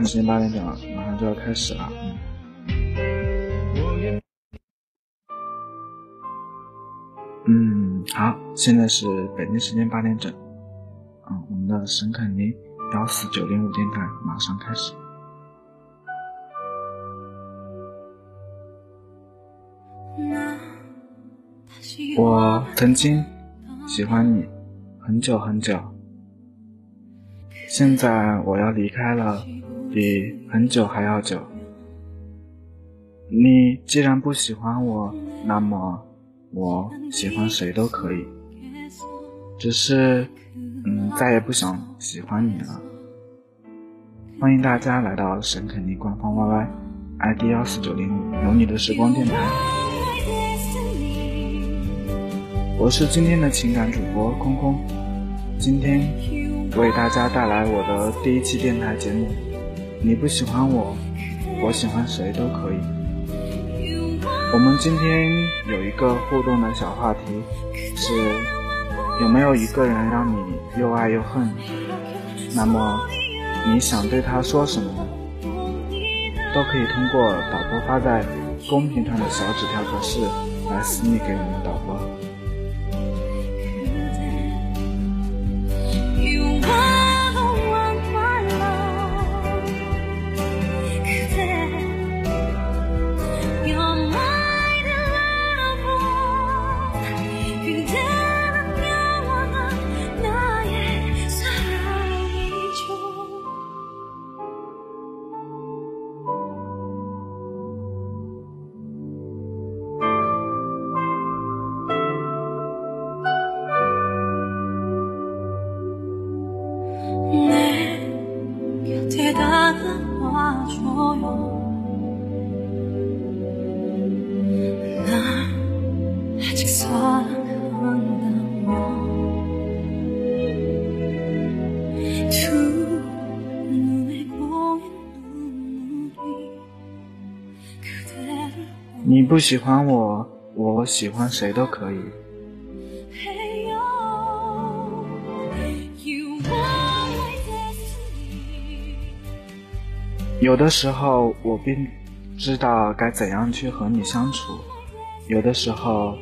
时间八点整了，马上就要开始了。嗯，好，现在是北京时间八点整。嗯，我们的沈肯尼幺四九零五电台马上开始。我曾经喜欢你很久很久，现在我要离开了。比很久还要久。你既然不喜欢我，那么我喜欢谁都可以。只是，嗯，再也不想喜欢你了。欢迎大家来到沈肯尼官方 YY，ID 幺四九零五，有你的时光电台。我是今天的情感主播空空，今天为大家带来我的第一期电台节目。你不喜欢我，我喜欢谁都可以。我们今天有一个互动的小话题，是有没有一个人让你又爱又恨？那么你想对他说什么呢？都可以通过导播发在公屏上的小纸条格式来私密给我们导播。不喜欢我，我喜欢谁都可以。有的时候我并知道该怎样去和你相处，有的时候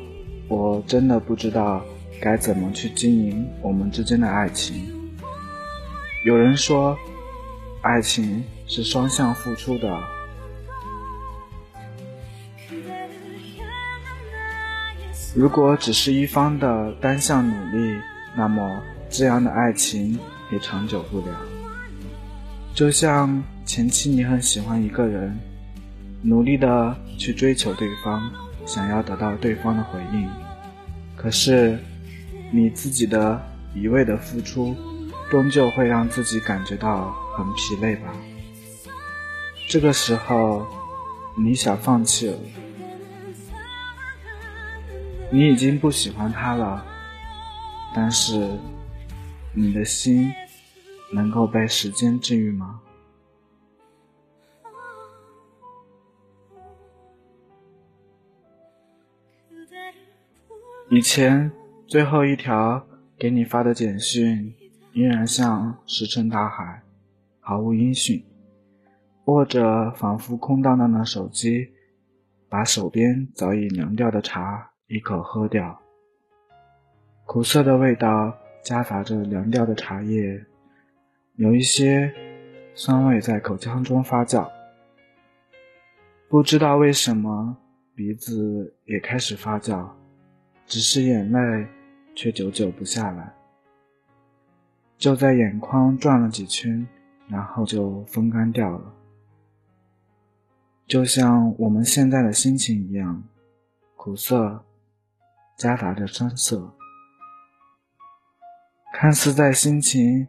我真的不知道该怎么去经营我们之间的爱情。有人说，爱情是双向付出的，如果只是一方的单向努力，那么这样的爱情也长久不了。就像。前期你很喜欢一个人，努力的去追求对方，想要得到对方的回应。可是，你自己的一味的付出，终究会让自己感觉到很疲累吧。这个时候，你想放弃了，你已经不喜欢他了，但是，你的心能够被时间治愈吗？以前最后一条给你发的简讯，依然像石沉大海，毫无音讯。握着仿佛空荡荡的手机，把手边早已凉掉的茶一口喝掉。苦涩的味道夹杂着凉掉的茶叶，有一些酸味在口腔中发酵。不知道为什么，鼻子也开始发酵。只是眼泪却久久不下来，就在眼眶转了几圈，然后就风干掉了。就像我们现在的心情一样，苦涩夹杂着酸涩，看似在心情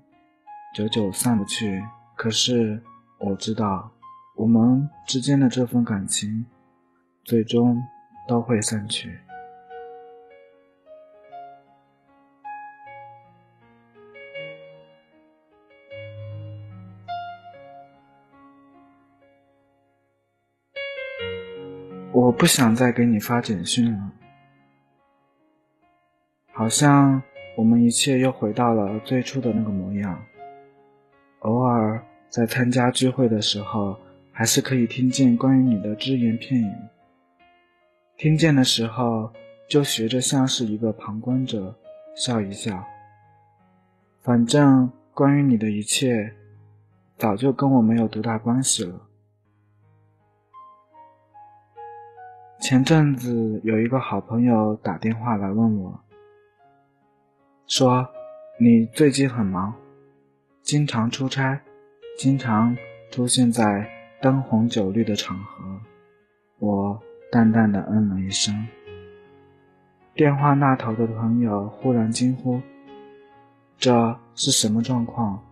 久久散不去，可是我知道，我们之间的这份感情，最终都会散去。我不想再给你发简讯了，好像我们一切又回到了最初的那个模样。偶尔在参加聚会的时候，还是可以听见关于你的只言片语。听见的时候，就学着像是一个旁观者，笑一笑。反正关于你的一切，早就跟我没有多大关系了。前阵子有一个好朋友打电话来问我，说你最近很忙，经常出差，经常出现在灯红酒绿的场合。我淡淡的嗯了一声。电话那头的朋友忽然惊呼：“这是什么状况？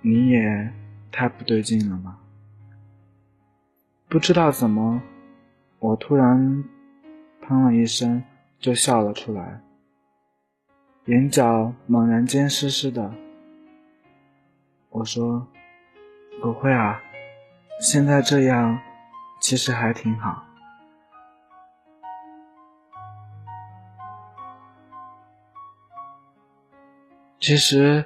你也太不对劲了吧？”不知道怎么。我突然砰了一声，就笑了出来，眼角猛然间湿湿的。我说：“不会啊，现在这样其实还挺好。”其实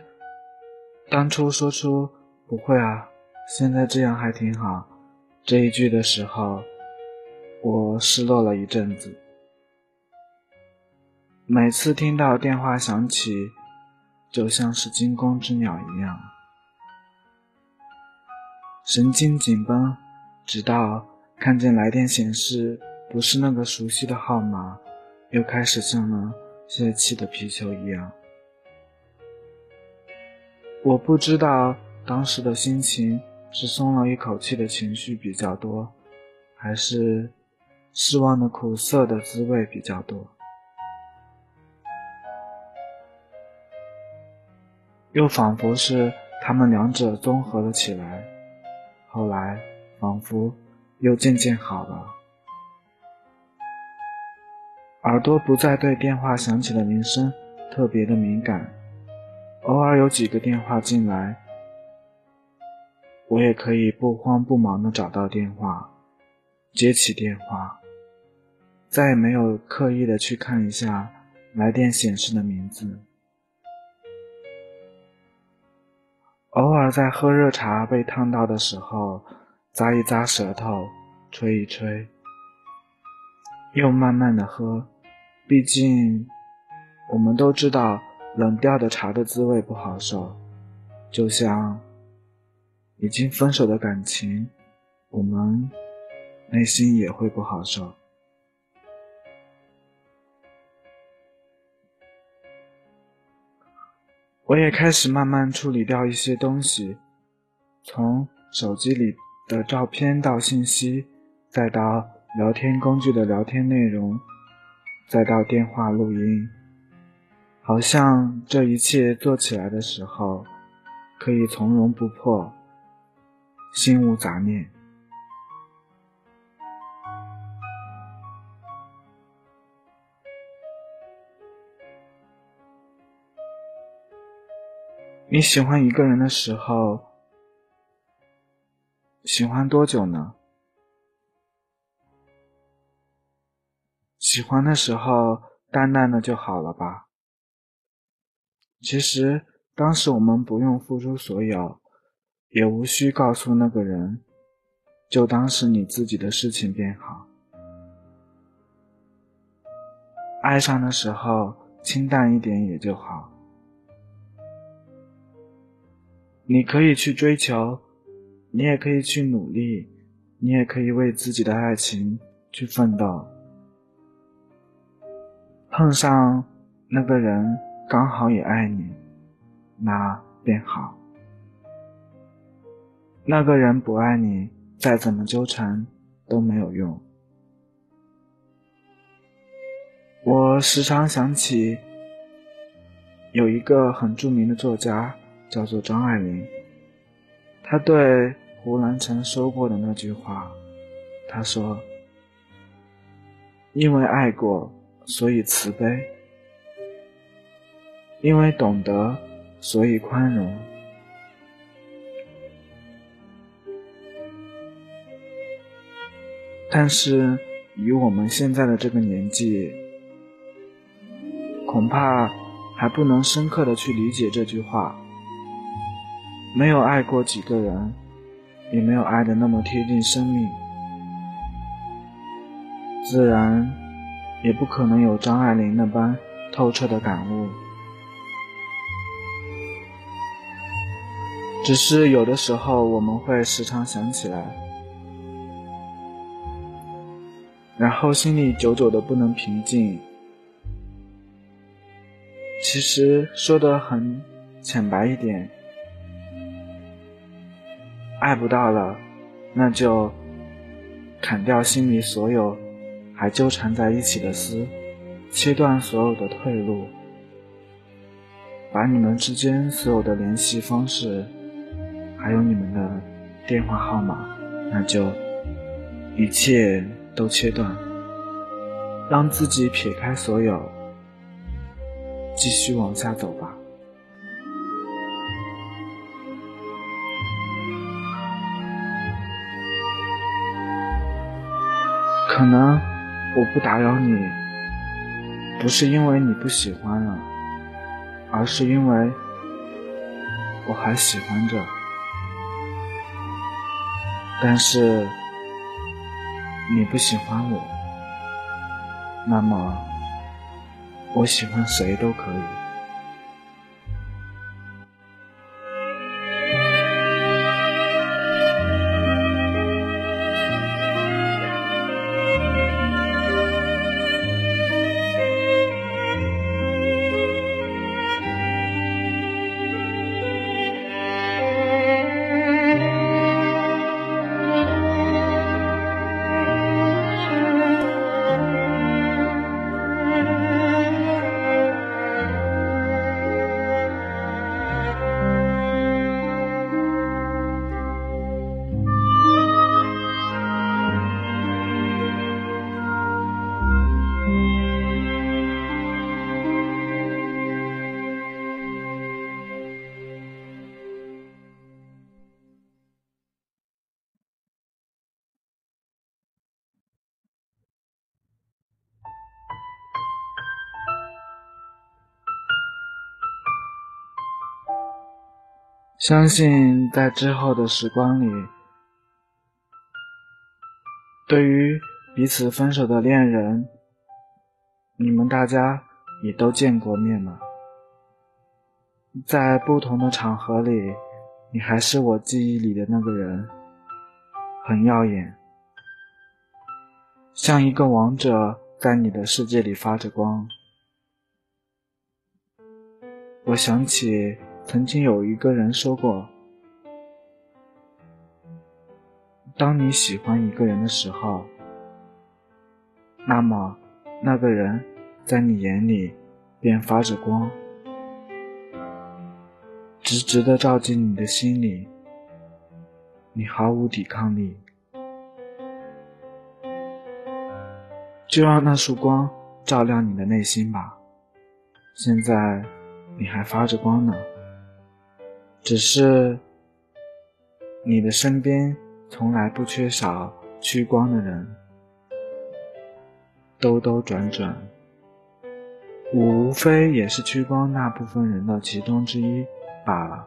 当初说出“不会啊，现在这样还挺好”这一句的时候。我失落了一阵子，每次听到电话响起，就像是惊弓之鸟一样，神经紧绷，直到看见来电显示不是那个熟悉的号码，又开始像了泄气的皮球一样。我不知道当时的心情是松了一口气的情绪比较多，还是。失望的苦涩的滋味比较多，又仿佛是他们两者综合了起来，后来仿佛又渐渐好了。耳朵不再对电话响起的铃声特别的敏感，偶尔有几个电话进来，我也可以不慌不忙的找到电话，接起电话。再也没有刻意的去看一下来电显示的名字。偶尔在喝热茶被烫到的时候，咂一咂舌头，吹一吹，又慢慢的喝。毕竟，我们都知道冷掉的茶的滋味不好受，就像已经分手的感情，我们内心也会不好受。我也开始慢慢处理掉一些东西，从手机里的照片到信息，再到聊天工具的聊天内容，再到电话录音，好像这一切做起来的时候，可以从容不迫，心无杂念。你喜欢一个人的时候，喜欢多久呢？喜欢的时候，淡淡的就好了吧。其实当时我们不用付出所有，也无需告诉那个人，就当是你自己的事情便好。爱上的时候，清淡一点也就好。你可以去追求，你也可以去努力，你也可以为自己的爱情去奋斗。碰上那个人刚好也爱你，那便好。那个人不爱你，再怎么纠缠都没有用。我时常想起有一个很著名的作家。叫做张爱玲，她对胡兰成说过的那句话，她说：“因为爱过，所以慈悲；因为懂得，所以宽容。”但是，以我们现在的这个年纪，恐怕还不能深刻的去理解这句话。没有爱过几个人，也没有爱的那么贴近生命，自然也不可能有张爱玲那般透彻的感悟。只是有的时候，我们会时常想起来，然后心里久久的不能平静。其实说的很浅白一点，爱不到了，那就砍掉心里所有还纠缠在一起的丝，切断所有的退路，把你们之间所有的联系方式。还有你们的电话号码，那就一切都切断，让自己撇开所有，继续往下走吧。可能我不打扰你，不是因为你不喜欢了，而是因为我还喜欢着。但是你不喜欢我，那么我喜欢谁都可以。相信在之后的时光里，对于彼此分手的恋人，你们大家也都见过面了。在不同的场合里，你还是我记忆里的那个人，很耀眼，像一个王者在你的世界里发着光。我想起。曾经有一个人说过：“当你喜欢一个人的时候，那么那个人在你眼里便发着光，直直的照进你的心里，你毫无抵抗力。就让那束光照亮你的内心吧。现在你还发着光呢。”只是，你的身边从来不缺少趋光的人，兜兜转转，我无非也是趋光那部分人的其中之一罢了，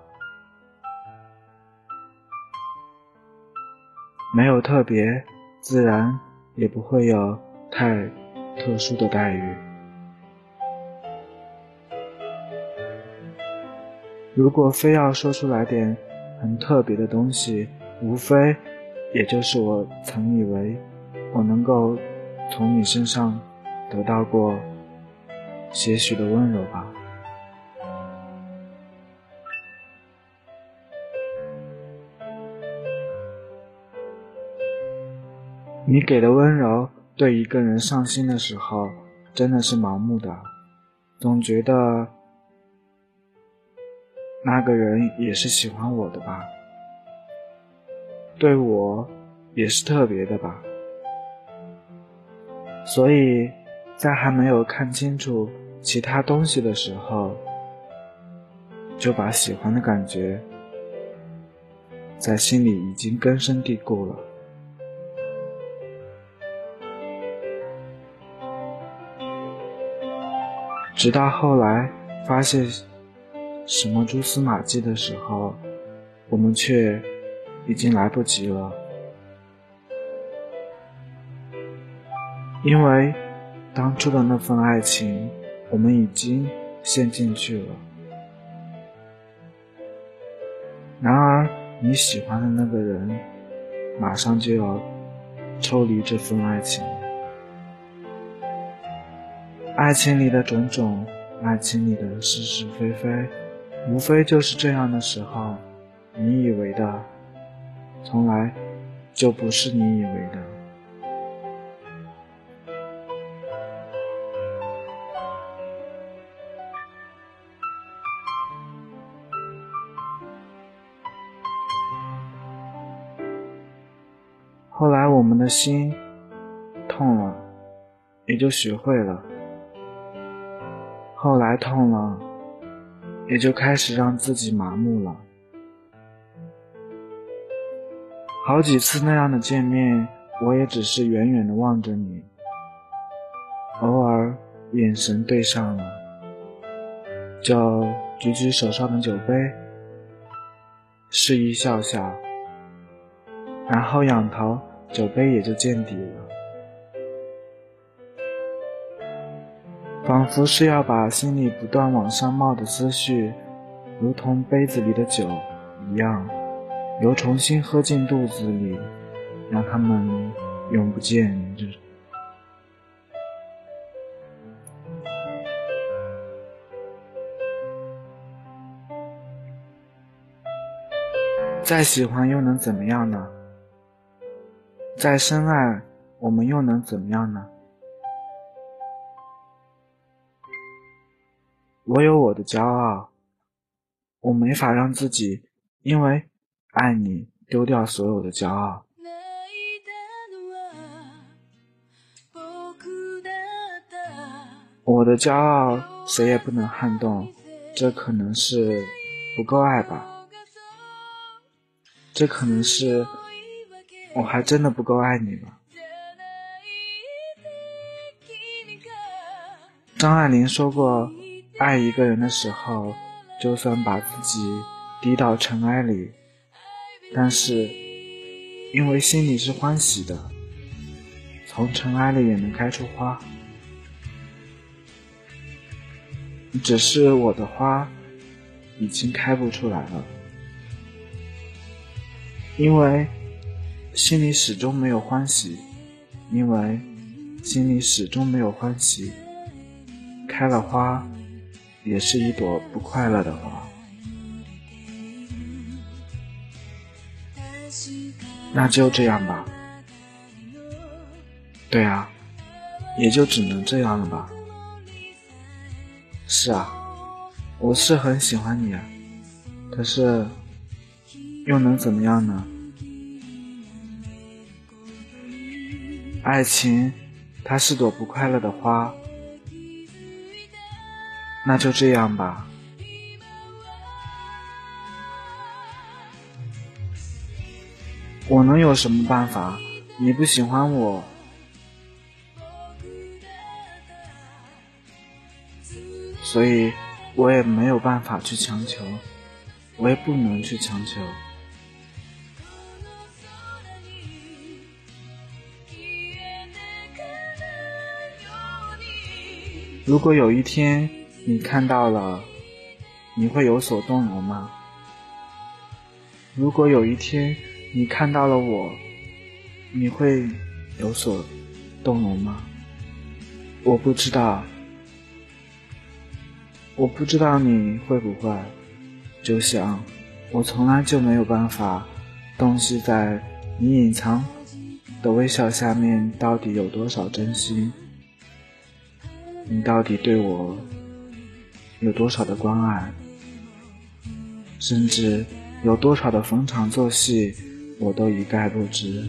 没有特别，自然也不会有太特殊的待遇。如果非要说出来点很特别的东西，无非也就是我曾以为我能够从你身上得到过些许的温柔吧。你给的温柔，对一个人上心的时候，真的是盲目的，总觉得。那个人也是喜欢我的吧？对我也是特别的吧？所以在还没有看清楚其他东西的时候，就把喜欢的感觉在心里已经根深蒂固了。直到后来发现。什么蛛丝马迹的时候，我们却已经来不及了，因为当初的那份爱情，我们已经陷进去了。然而，你喜欢的那个人，马上就要抽离这份爱情。爱情里的种种，爱情里的是是非非，无非就是这样的时候，你以为的，从来就不是你以为的。后来，我们的心痛了，也就学会了。后来痛了，也就开始让自己麻木了。好几次那样的见面，我也只是远远的望着你，偶尔眼神对上了，就举举手上的酒杯，示意笑笑，然后仰头。酒杯也就见底了，仿佛是要把心里不断往上冒的思绪，如同杯子里的酒一样，又重新喝进肚子里，让他们永不见日。再喜欢又能怎么样呢？再深爱，我们又能怎么样呢？我有我的骄傲，我没法让自己因为爱你丢掉所有的骄傲。我的骄傲谁也不能撼动，这可能是不够爱吧？这可能是。我还真的不够爱你吗？张爱玲说过，爱一个人的时候，就算把自己低到尘埃里，但是因为心里是欢喜的，从尘埃里也能开出花。只是我的花已经开不出来了，因为。心里始终没有欢喜，因为心里始终没有欢喜。开了花，也是一朵不快乐的花。那就这样吧。对啊，也就只能这样了吧。是啊，我是很喜欢你啊，可是又能怎么样呢？爱情，它是朵不快乐的花，那就这样吧。我能有什么办法？你不喜欢我，所以我也没有办法去强求，我也不能去强求。如果有一天你看到了，你会有所动容吗？如果有一天你看到了我，你会有所动容吗？我不知道，我不知道你会不会，就像我从来就没有办法洞悉在你隐藏的微笑下面到底有多少真心。你到底对我有多少的关爱？甚至有多少的逢场作戏，我都一概不知。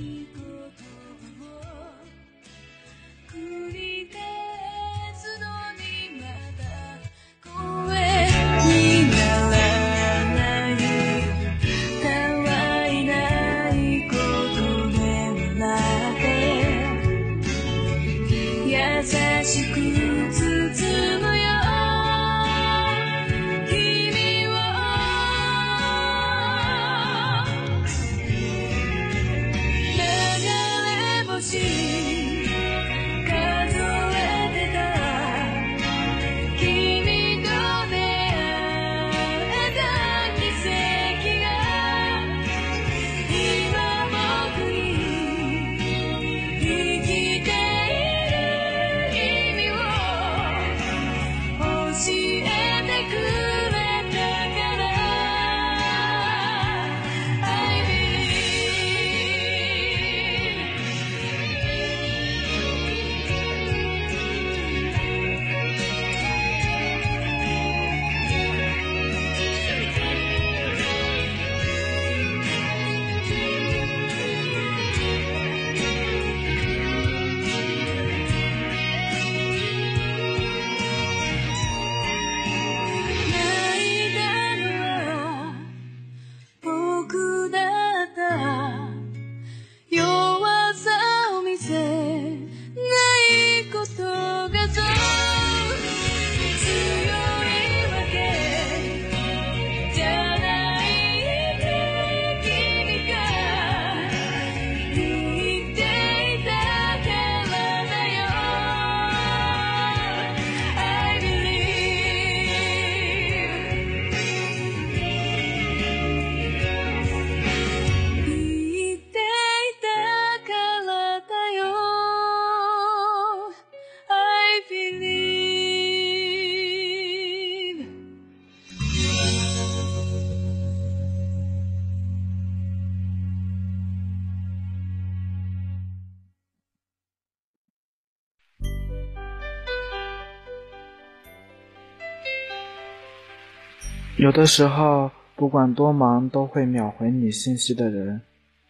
有的时候，不管多忙都会秒回你信息的人，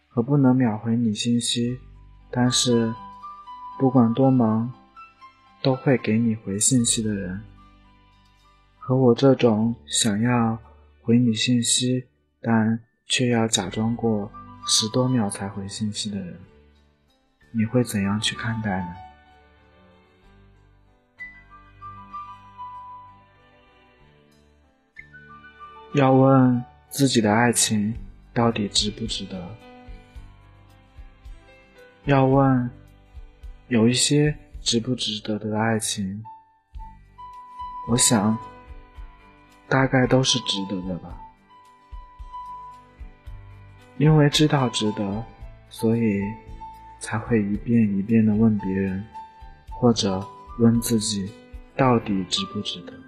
和不能秒回你信息，但是不管多忙都会给你回信息的人，和我这种想要回你信息，但却要假装过十多秒才回信息的人，你会怎样去看待呢？要问自己的爱情到底值不值得？要问有一些值不值得的爱情，我想大概都是值得的吧。因为知道值得，所以才会一遍一遍的问别人，或者问自己到底值不值得。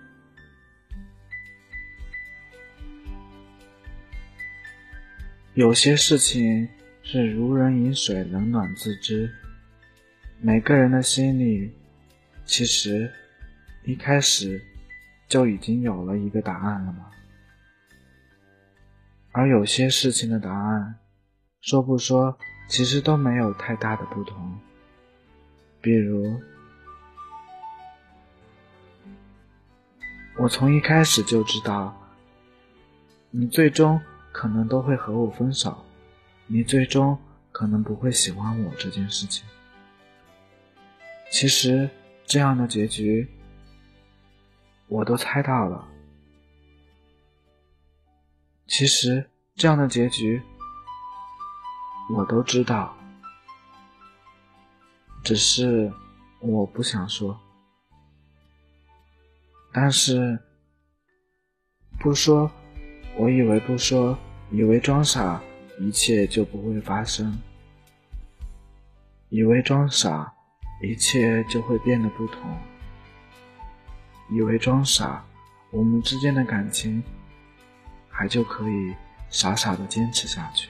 有些事情是如人饮水，冷暖自知。每个人的心里，其实一开始就已经有了一个答案了吗？而有些事情的答案，说不说，其实都没有太大的不同。比如，我从一开始就知道，你最终。可能都会和我分手，你最终可能不会喜欢我这件事情。其实这样的结局我都猜到了。其实这样的结局我都知道，只是我不想说。但是不说。我以为不说，以为装傻，一切就不会发生；以为装傻，一切就会变得不同；以为装傻，我们之间的感情还就可以傻傻的坚持下去。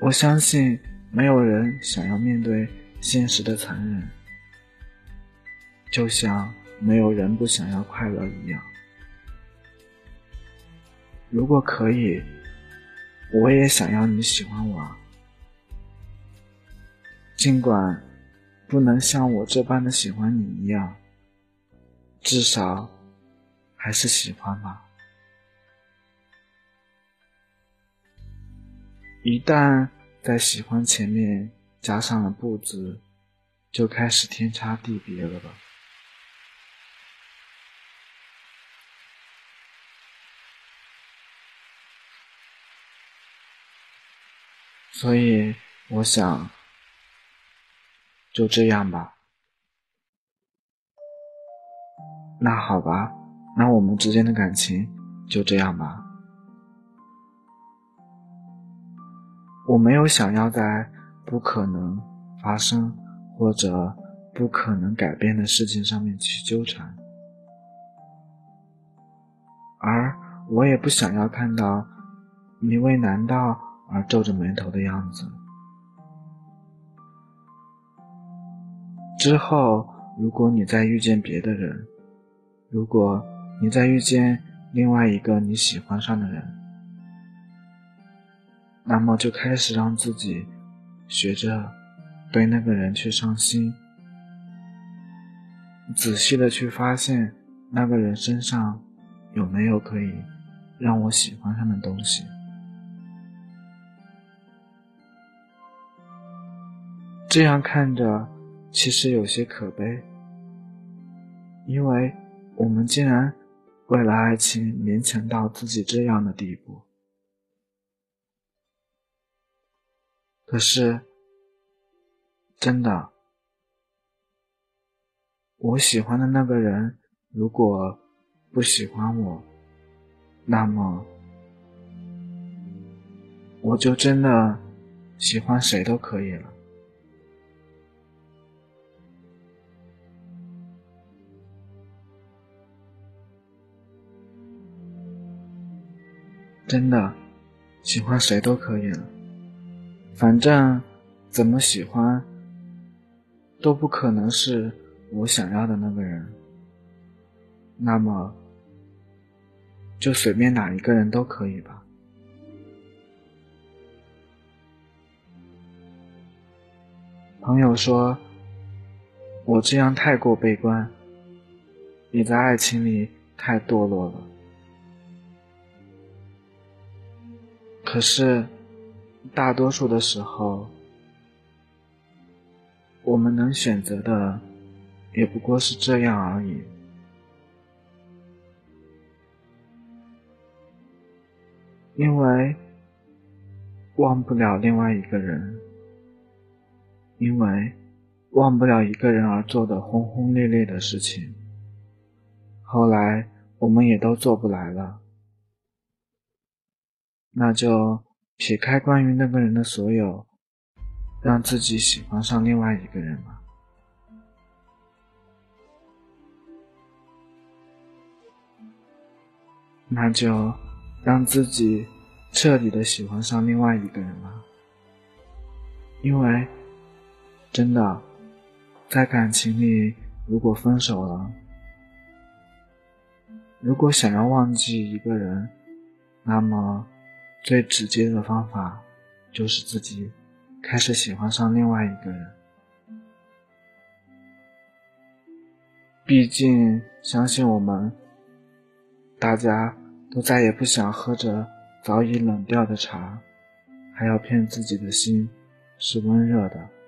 我相信，没有人想要面对现实的残忍。就像没有人不想要快乐一样。如果可以，我也想要你喜欢我。尽管不能像我这般的喜欢你一样，至少还是喜欢吧。一旦在喜欢前面加上了不字，就开始天差地别了吧。所以，我想，就这样吧。那好吧，那我们之间的感情就这样吧。我没有想要在不可能发生或者不可能改变的事情上面去纠缠，而我也不想要看到你为难道。而皱着眉头的样子。之后，如果你再遇见别的人，如果你再遇见另外一个你喜欢上的人，那么就开始让自己学着对那个人去上心，仔细的去发现那个人身上有没有可以让我喜欢上的东西。这样看着，其实有些可悲，因为我们竟然为了爱情勉强到自己这样的地步。可是，真的，我喜欢的那个人如果不喜欢我，那么我就真的喜欢谁都可以了。真的，喜欢谁都可以了，反正怎么喜欢都不可能是我想要的那个人，那么就随便哪一个人都可以吧。朋友说，我这样太过悲观，你在爱情里太堕落了。可是，大多数的时候，我们能选择的，也不过是这样而已。因为忘不了另外一个人，因为忘不了一个人而做的轰轰烈烈的事情，后来我们也都做不来了。那就撇开关于那个人的所有，让自己喜欢上另外一个人吧。那就让自己彻底的喜欢上另外一个人吧。因为真的，在感情里，如果分手了，如果想要忘记一个人，那么。最直接的方法，就是自己开始喜欢上另外一个人。毕竟，相信我们，大家都再也不想喝着早已冷掉的茶，还要骗自己的心是温热的。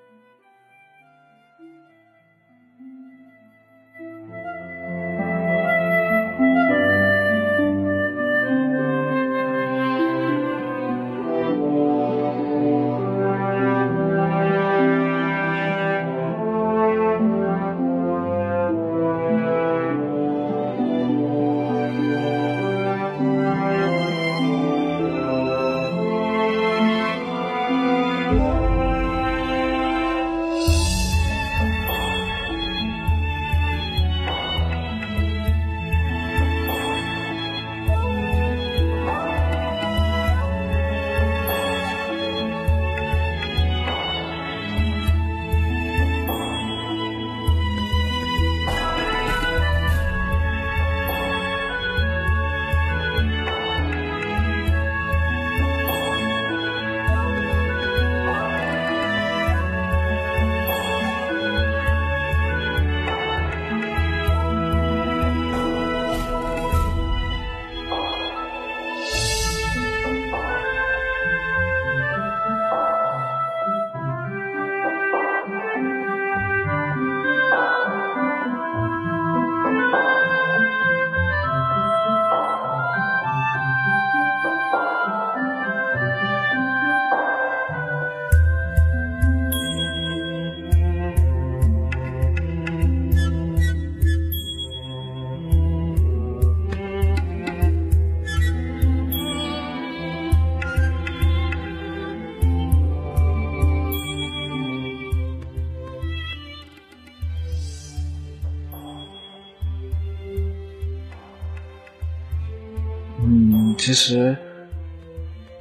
其实，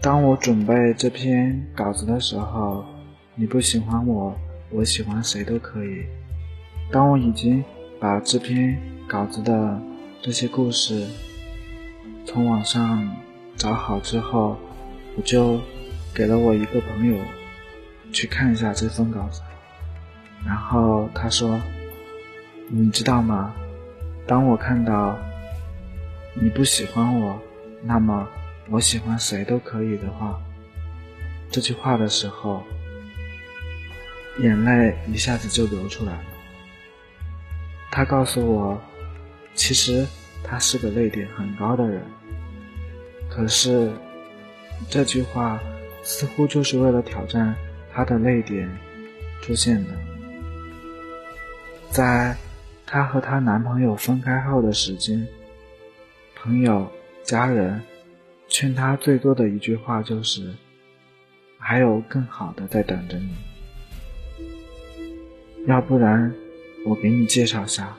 当我准备这篇稿子的时候，你不喜欢我，我喜欢谁都可以。当我已经把这篇稿子的这些故事从网上找好之后，我就给了我一个朋友去看一下这份稿子，然后他说：“你知道吗？当我看到你不喜欢我。”那么，我喜欢谁都可以的话，这句话的时候，眼泪一下子就流出来了。他告诉我，其实他是个泪点很高的人，可是这句话似乎就是为了挑战他的泪点出现的。在她和她男朋友分开后的时间，朋友。家人劝他最多的一句话就是：“还有更好的在等着你，要不然我给你介绍下，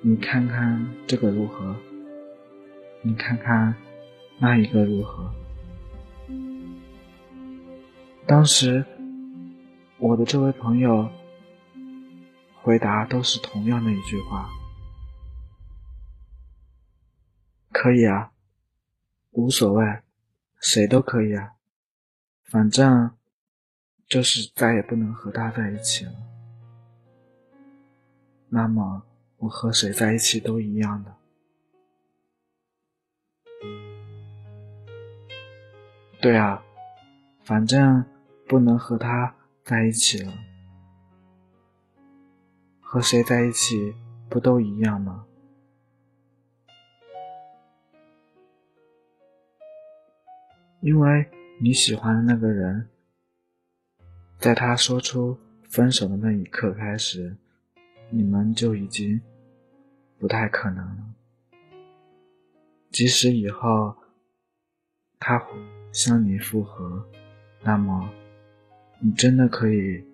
你看看这个如何？你看看那一个如何？”当时我的这位朋友回答都是同样的一句话：“可以啊，无所谓，谁都可以啊，反正就是再也不能和他在一起了。那么我和谁在一起都一样的。对啊，反正不能和他在一起了。”和谁在一起不都一样吗？因为你喜欢的那个人，在他说出分手的那一刻开始，你们就已经不太可能了。即使以后他向你复合，那么你真的可以。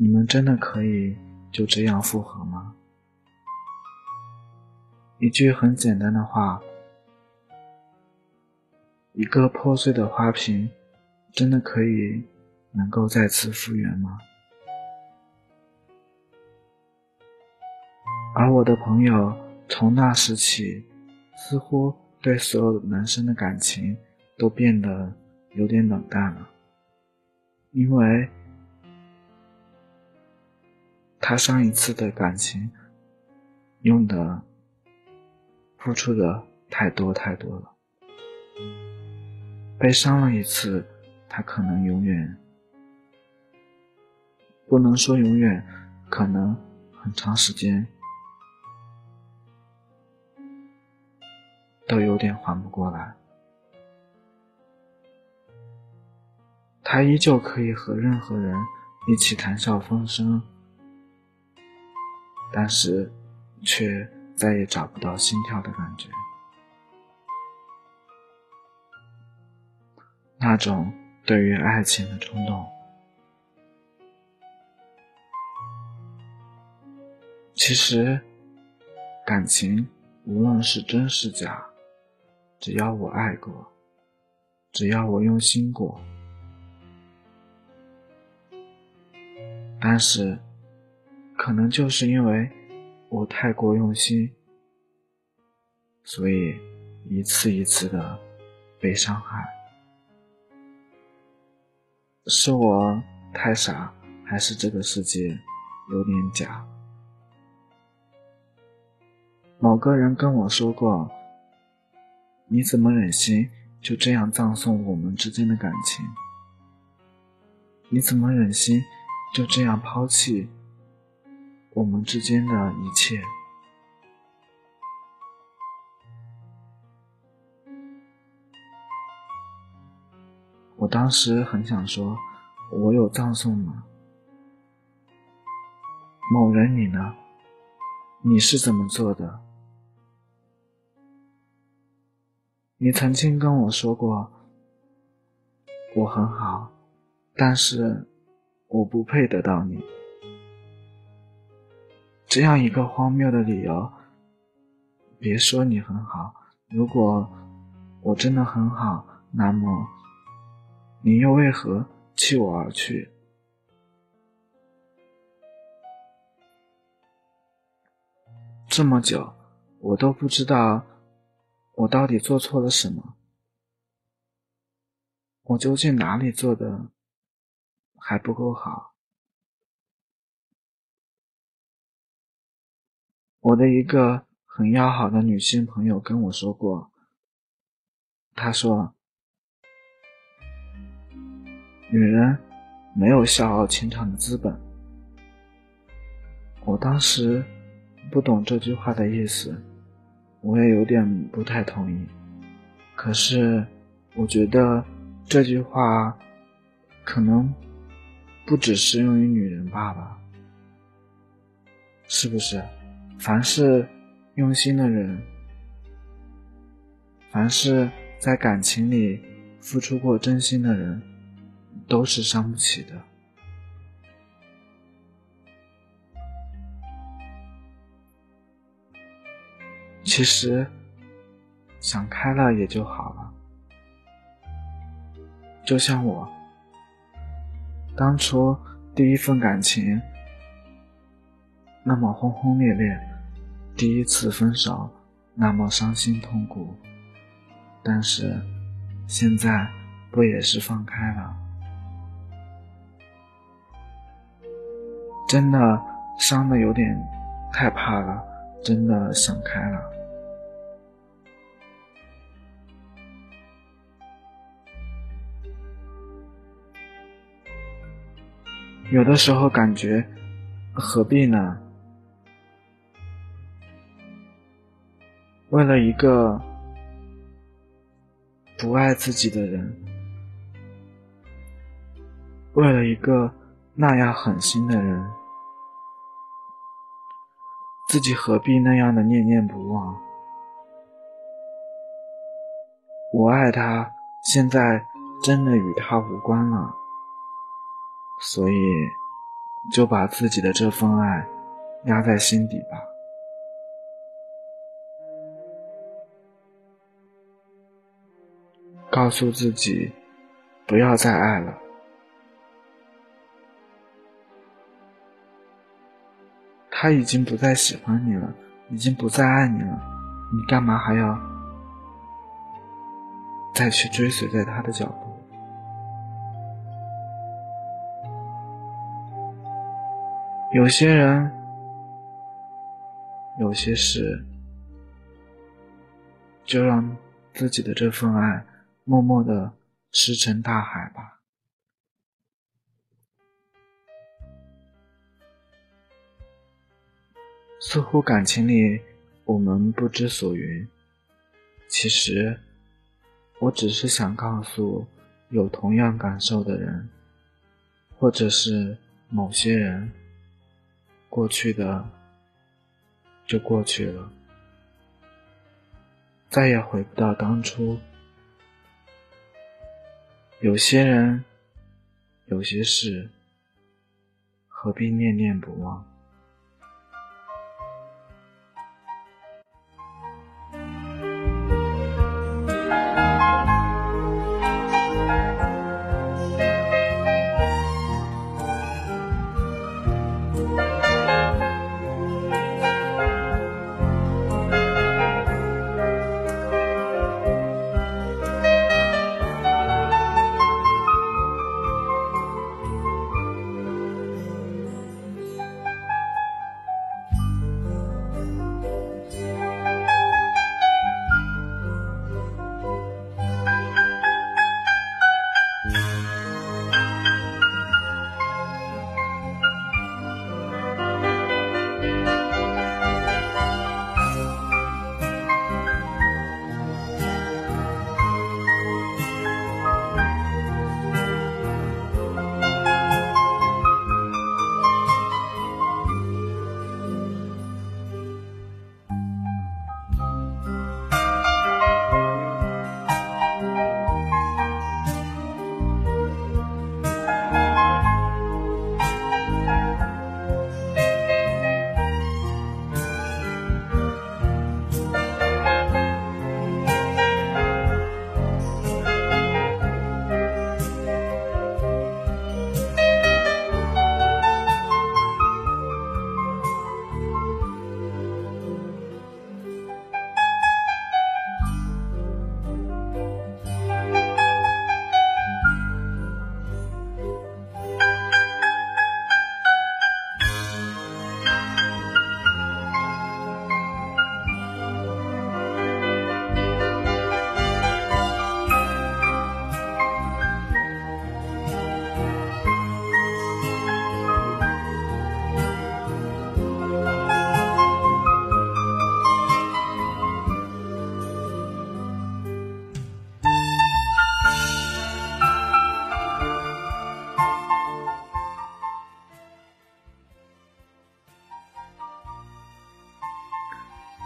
你们真的可以就这样复合吗？一句很简单的话，一个破碎的花瓶，真的可以能够再次复原吗？而我的朋友从那时起，似乎对所有男生的感情都变得有点冷淡了，因为。他上一次的感情用的、付出的太多太多了，被伤了一次，他可能永远不能说永远，可能很长时间都有点缓不过来。他依旧可以和任何人一起谈笑风生。但是，却再也找不到心跳的感觉，那种对于爱情的冲动。其实，感情无论是真是假，只要我爱过，只要我用心过，但是。可能就是因为我太过用心，所以一次一次的被伤害。是我太傻，还是这个世界有点假？某个人跟我说过：“你怎么忍心就这样葬送我们之间的感情？你怎么忍心就这样抛弃？”我们之间的一切，我当时很想说，我有葬送吗？某人，你呢？你是怎么做的？你曾经跟我说过，我很好，但是我不配得到你。这样一个荒谬的理由，别说你很好，如果我真的很好，那么你又为何弃我而去？这么久，我都不知道我到底做错了什么，我究竟哪里做的还不够好？我的一个很要好的女性朋友跟我说过，她说：“女人没有笑傲情场的资本。”我当时不懂这句话的意思，我也有点不太同意。可是我觉得这句话可能不只适用于女人罢了，是不是？凡是用心的人，凡是在感情里付出过真心的人，都是伤不起的。其实想开了也就好了。就像我当初第一份感情，那么轰轰烈烈，第一次分手那么伤心痛苦，但是现在不也是放开了？真的伤的有点害怕了，真的想开了。有的时候感觉何必呢？为了一个不爱自己的人，为了一个那样狠心的人，自己何必那样的念念不忘？我爱他，现在真的与他无关了。所以，就把自己的这份爱压在心底吧。告诉自己，不要再爱了。他已经不再喜欢你了，已经不再爱你了，你干嘛还要再去追随在他的脚步？有些人，有些事，就让自己的这份爱默默的石沉大海吧。似乎感情里我们不知所云，其实我只是想告诉有同样感受的人，或者是某些人。过去的就过去了，再也回不到当初。有些人，有些事，何必念念不忘？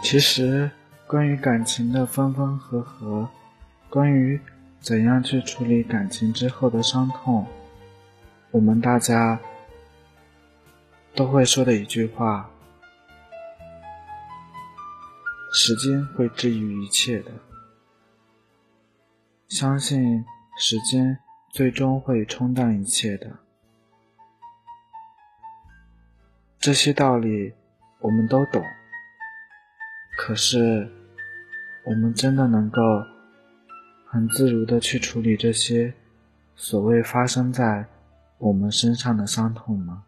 其实，关于感情的分分合合，关于怎样去处理感情之后的伤痛，我们大家都会说的一句话：时间会治愈一切的。相信时间最终会冲淡一切的。这些道理我们都懂。可是，我们真的能够很自如的去处理这些所谓发生在我们身上的伤痛吗？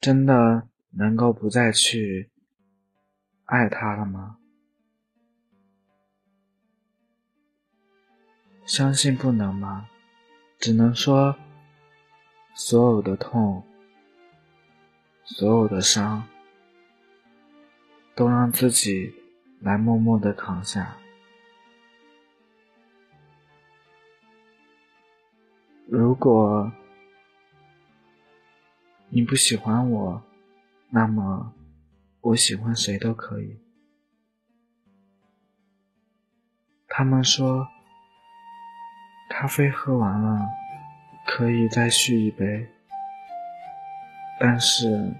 真的能够不再去爱他了吗？相信不能吗？只能说。所有的痛，所有的伤，都让自己来默默的扛下。如果你不喜欢我，那么我喜欢谁都可以。他们说，咖啡喝完了。可以再续一杯，但是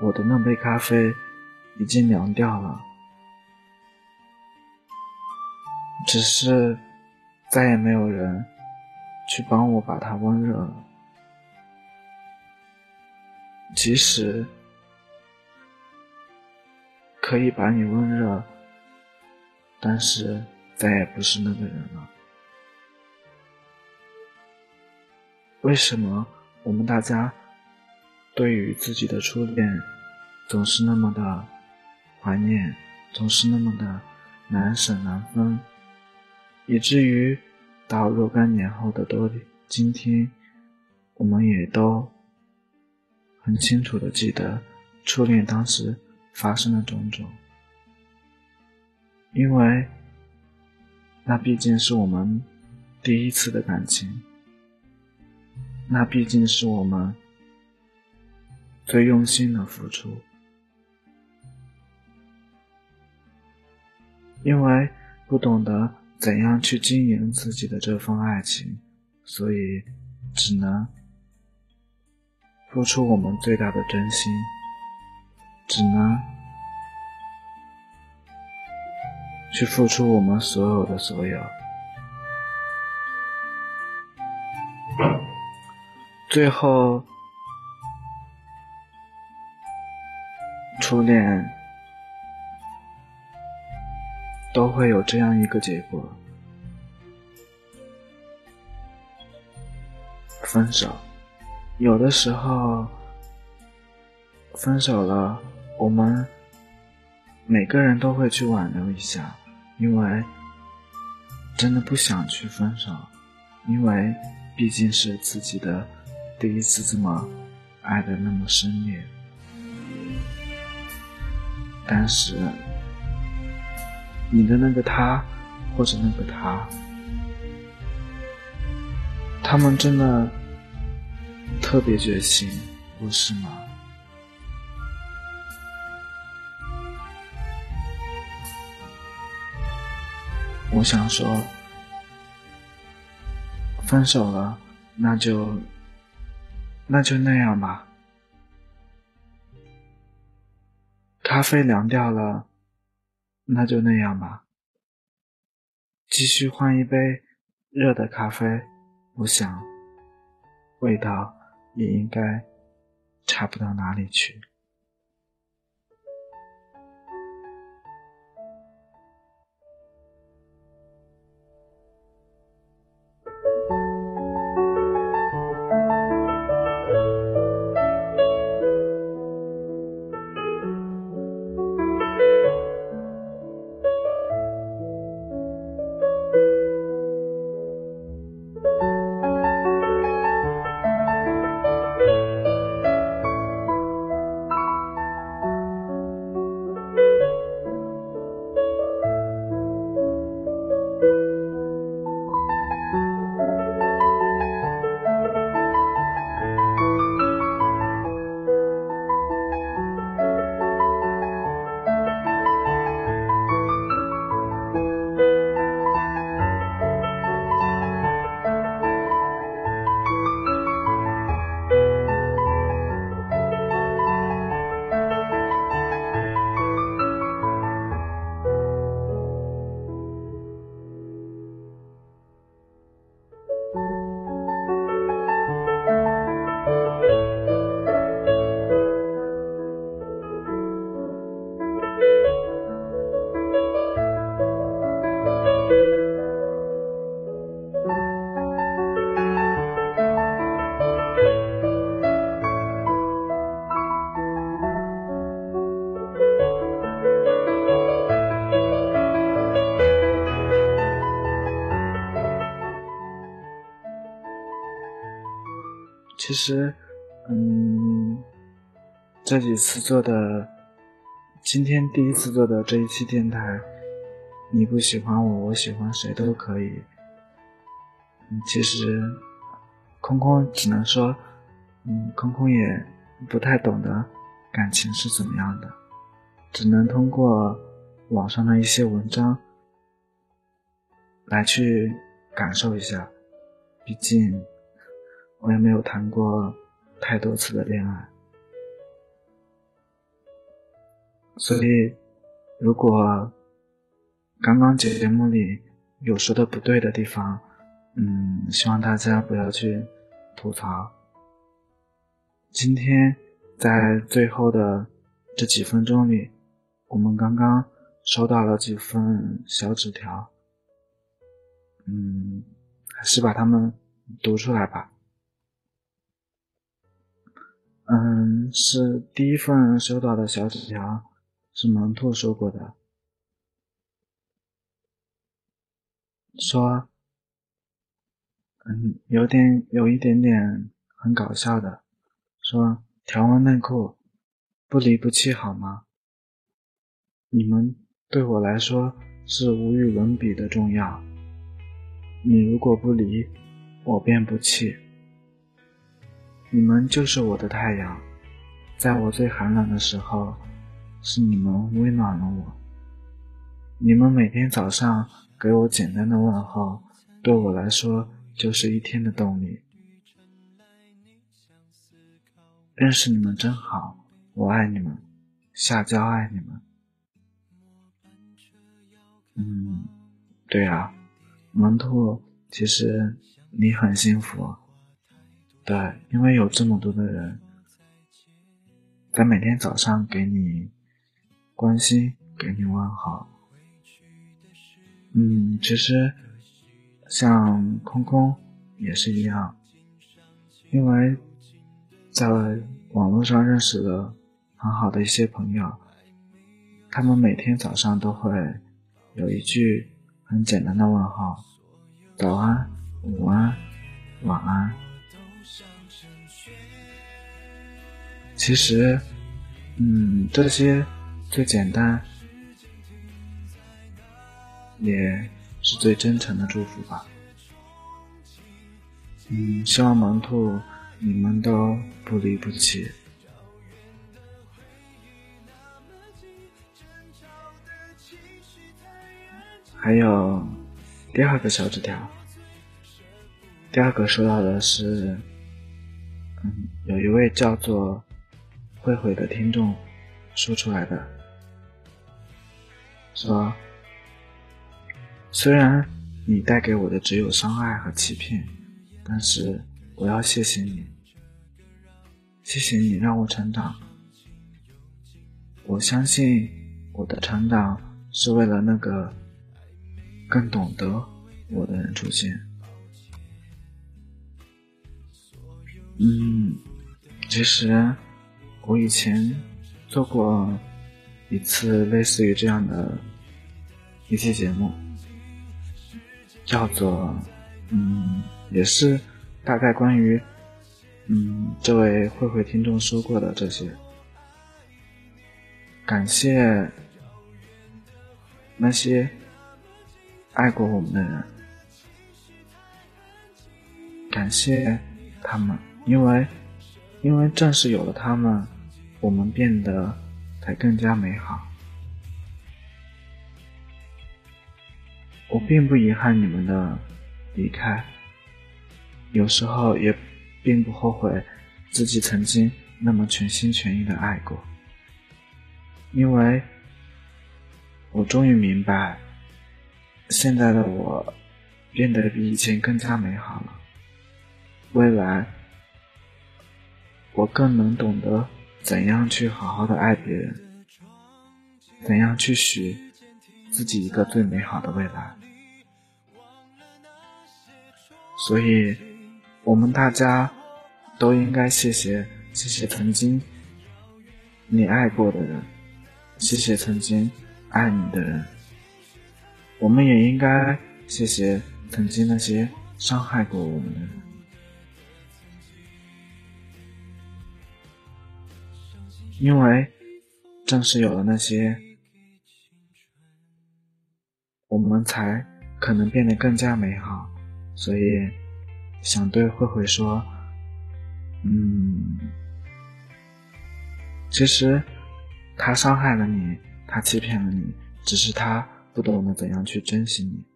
我的那杯咖啡已经凉掉了，只是再也没有人去帮我把它温热了。即使可以把你温热，但是再也不是那个人了。为什么我们大家对于自己的初恋总是那么的怀念，总是那么的难舍难分，以至于到若干年后的多今天，我们也都很清楚的记得初恋当时发生的种种，因为那毕竟是我们第一次的感情。那毕竟是我们最用心的付出，因为不懂得怎样去经营自己的这份爱情，所以只能付出我们最大的真心，只能去付出我们所有的所有。最后，初恋都会有这样一个结果：分手。有的时候，分手了，我们每个人都会去挽留一下，因为真的不想去分手，因为毕竟是自己的。第一次这么爱的那么深烈，但是你的那个他或者那个他，他们真的特别绝情，不是吗？我想说，分手了，那就。那就那样吧。咖啡凉掉了，那就那样吧。继续换一杯热的咖啡，我想味道也应该差不到哪里去。其实，嗯，这几次做的，今天第一次做的这一期电台，你不喜欢我，我喜欢谁都可以。其实，空空只能说，嗯，空空也不太懂得感情是怎么样的，只能通过网上的一些文章来去感受一下，毕竟。我也没有谈过太多次的恋爱，所以如果刚刚节目里有说的不对的地方，嗯，希望大家不要去吐槽。今天在最后的这几分钟里，我们刚刚收到了几份小纸条，嗯，还是把它们读出来吧。嗯，是第一份收到的小纸条，是萌兔说过的，说，嗯，有点有一点点很搞笑的，说条纹内裤不离不弃好吗？你们对我来说是无与伦比的重要，你如果不离，我便不弃。你们就是我的太阳，在我最寒冷的时候，是你们温暖了我。你们每天早上给我简单的问候，对我来说就是一天的动力。认识你们真好，我爱你们，下娇爱你们。嗯，对啊，萌兔，其实你很幸福。对，因为有这么多的人在每天早上给你关心，给你问好。嗯，其实像空空也是一样，因为在网络上认识了很好的一些朋友，他们每天早上都会有一句很简单的问候：早安、午安、晚安。其实，嗯，这些最简单，也是最真诚的祝福吧。嗯，希望萌兔你们都不离不弃。还有第二个小纸条，第二个收到的是，嗯，有一位叫做。慧慧的听众说出来的，说：“虽然你带给我的只有伤害和欺骗，但是我要谢谢你，谢谢你让我成长。我相信我的成长是为了那个更懂得我的人出现。”嗯，其实。我以前做过一次类似于这样的一期节目，叫做嗯，也是大概关于嗯这位慧慧听众说过的这些，感谢那些爱过我们的人，感谢他们，因为因为正是有了他们。我们变得才更加美好。我并不遗憾你们的离开，有时候也并不后悔自己曾经那么全心全意的爱过，因为我终于明白，现在的我变得比以前更加美好了。未来，我更能懂得。怎样去好好的爱别人？怎样去许自己一个最美好的未来？所以，我们大家都应该谢谢谢谢曾经你爱过的人，谢谢曾经爱你的人。我们也应该谢谢曾经那些伤害过我们的人。因为正是有了那些，我们才可能变得更加美好。所以，想对慧慧说，嗯，其实他伤害了你，他欺骗了你，只是他不懂得怎样去珍惜你。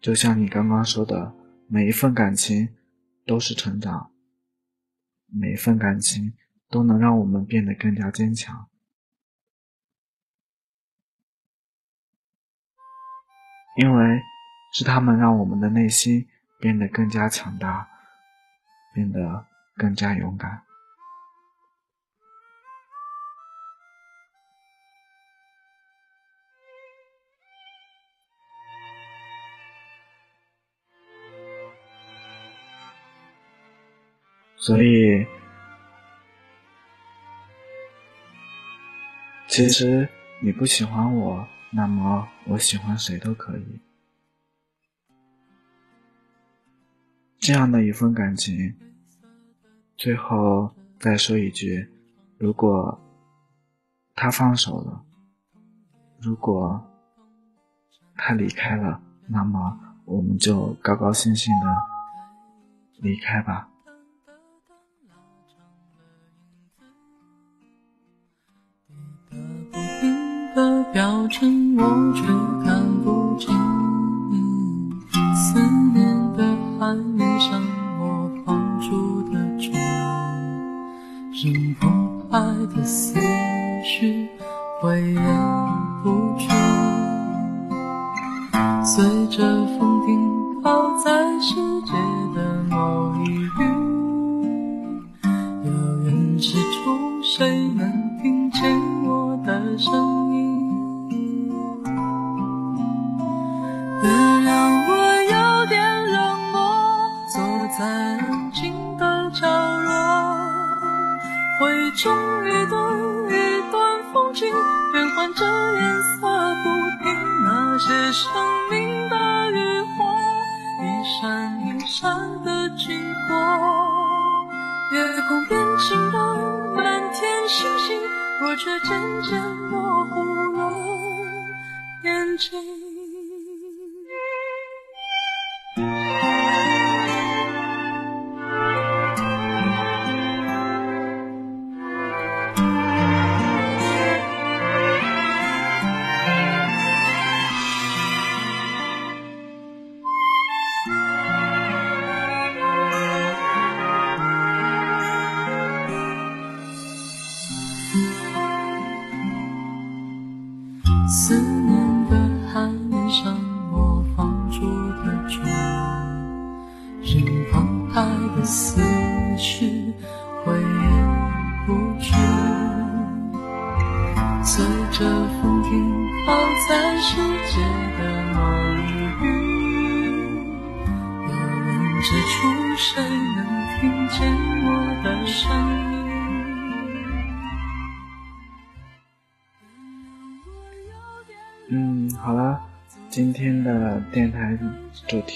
就像你刚刚说的，每一份感情都是成长，每一份感情都能让我们变得更加坚强，因为是他们让我们的内心变得更加强大，变得更加勇敢。所以，其实你不喜欢我，那么我喜欢谁都可以。这样的一份感情，最后再说一句：如果他放手了，如果他离开了，那么我们就高高兴兴的离开吧。表情我却看不清，思念的海面上我放出的船，任澎湃的思绪挥之不去，随着风停靠在世界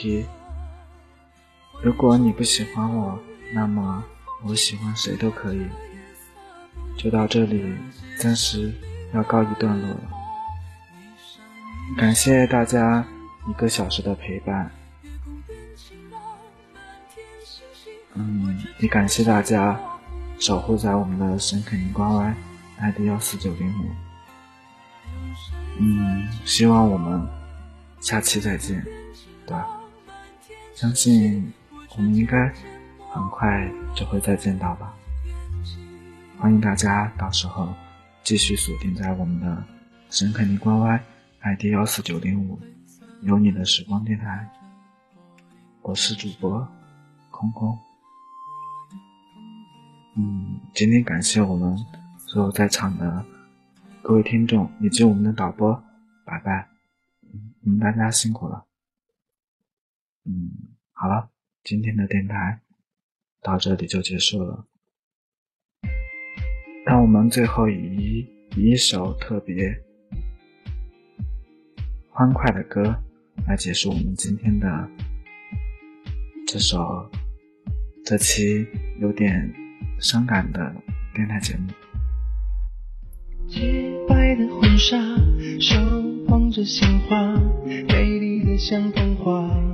题，如果你不喜欢我，那么我喜欢谁都可以。就到这里，暂时要告一段落了。感谢大家一个小时的陪伴，嗯，也感谢大家守护在我们的神肯尼瓜 Y ID 幺四九零五。嗯，希望我们下期再见，对吧？相信我们应该很快就会再见到吧。欢迎大家到时候继续锁定在我们的神肯尼关 Y ID 幺四九零五，有你的时光电台。我是主播空空。嗯，今天感谢我们所有在场的。各位听众以及我们的导播，拜拜，你们大家辛苦了。嗯，好了，今天的电台到这里就结束了。让我们最后以一首特别欢快的歌来结束我们今天的这首这期有点伤感的电台节目。洁白的婚纱，手捧着鲜花，美丽的像童话。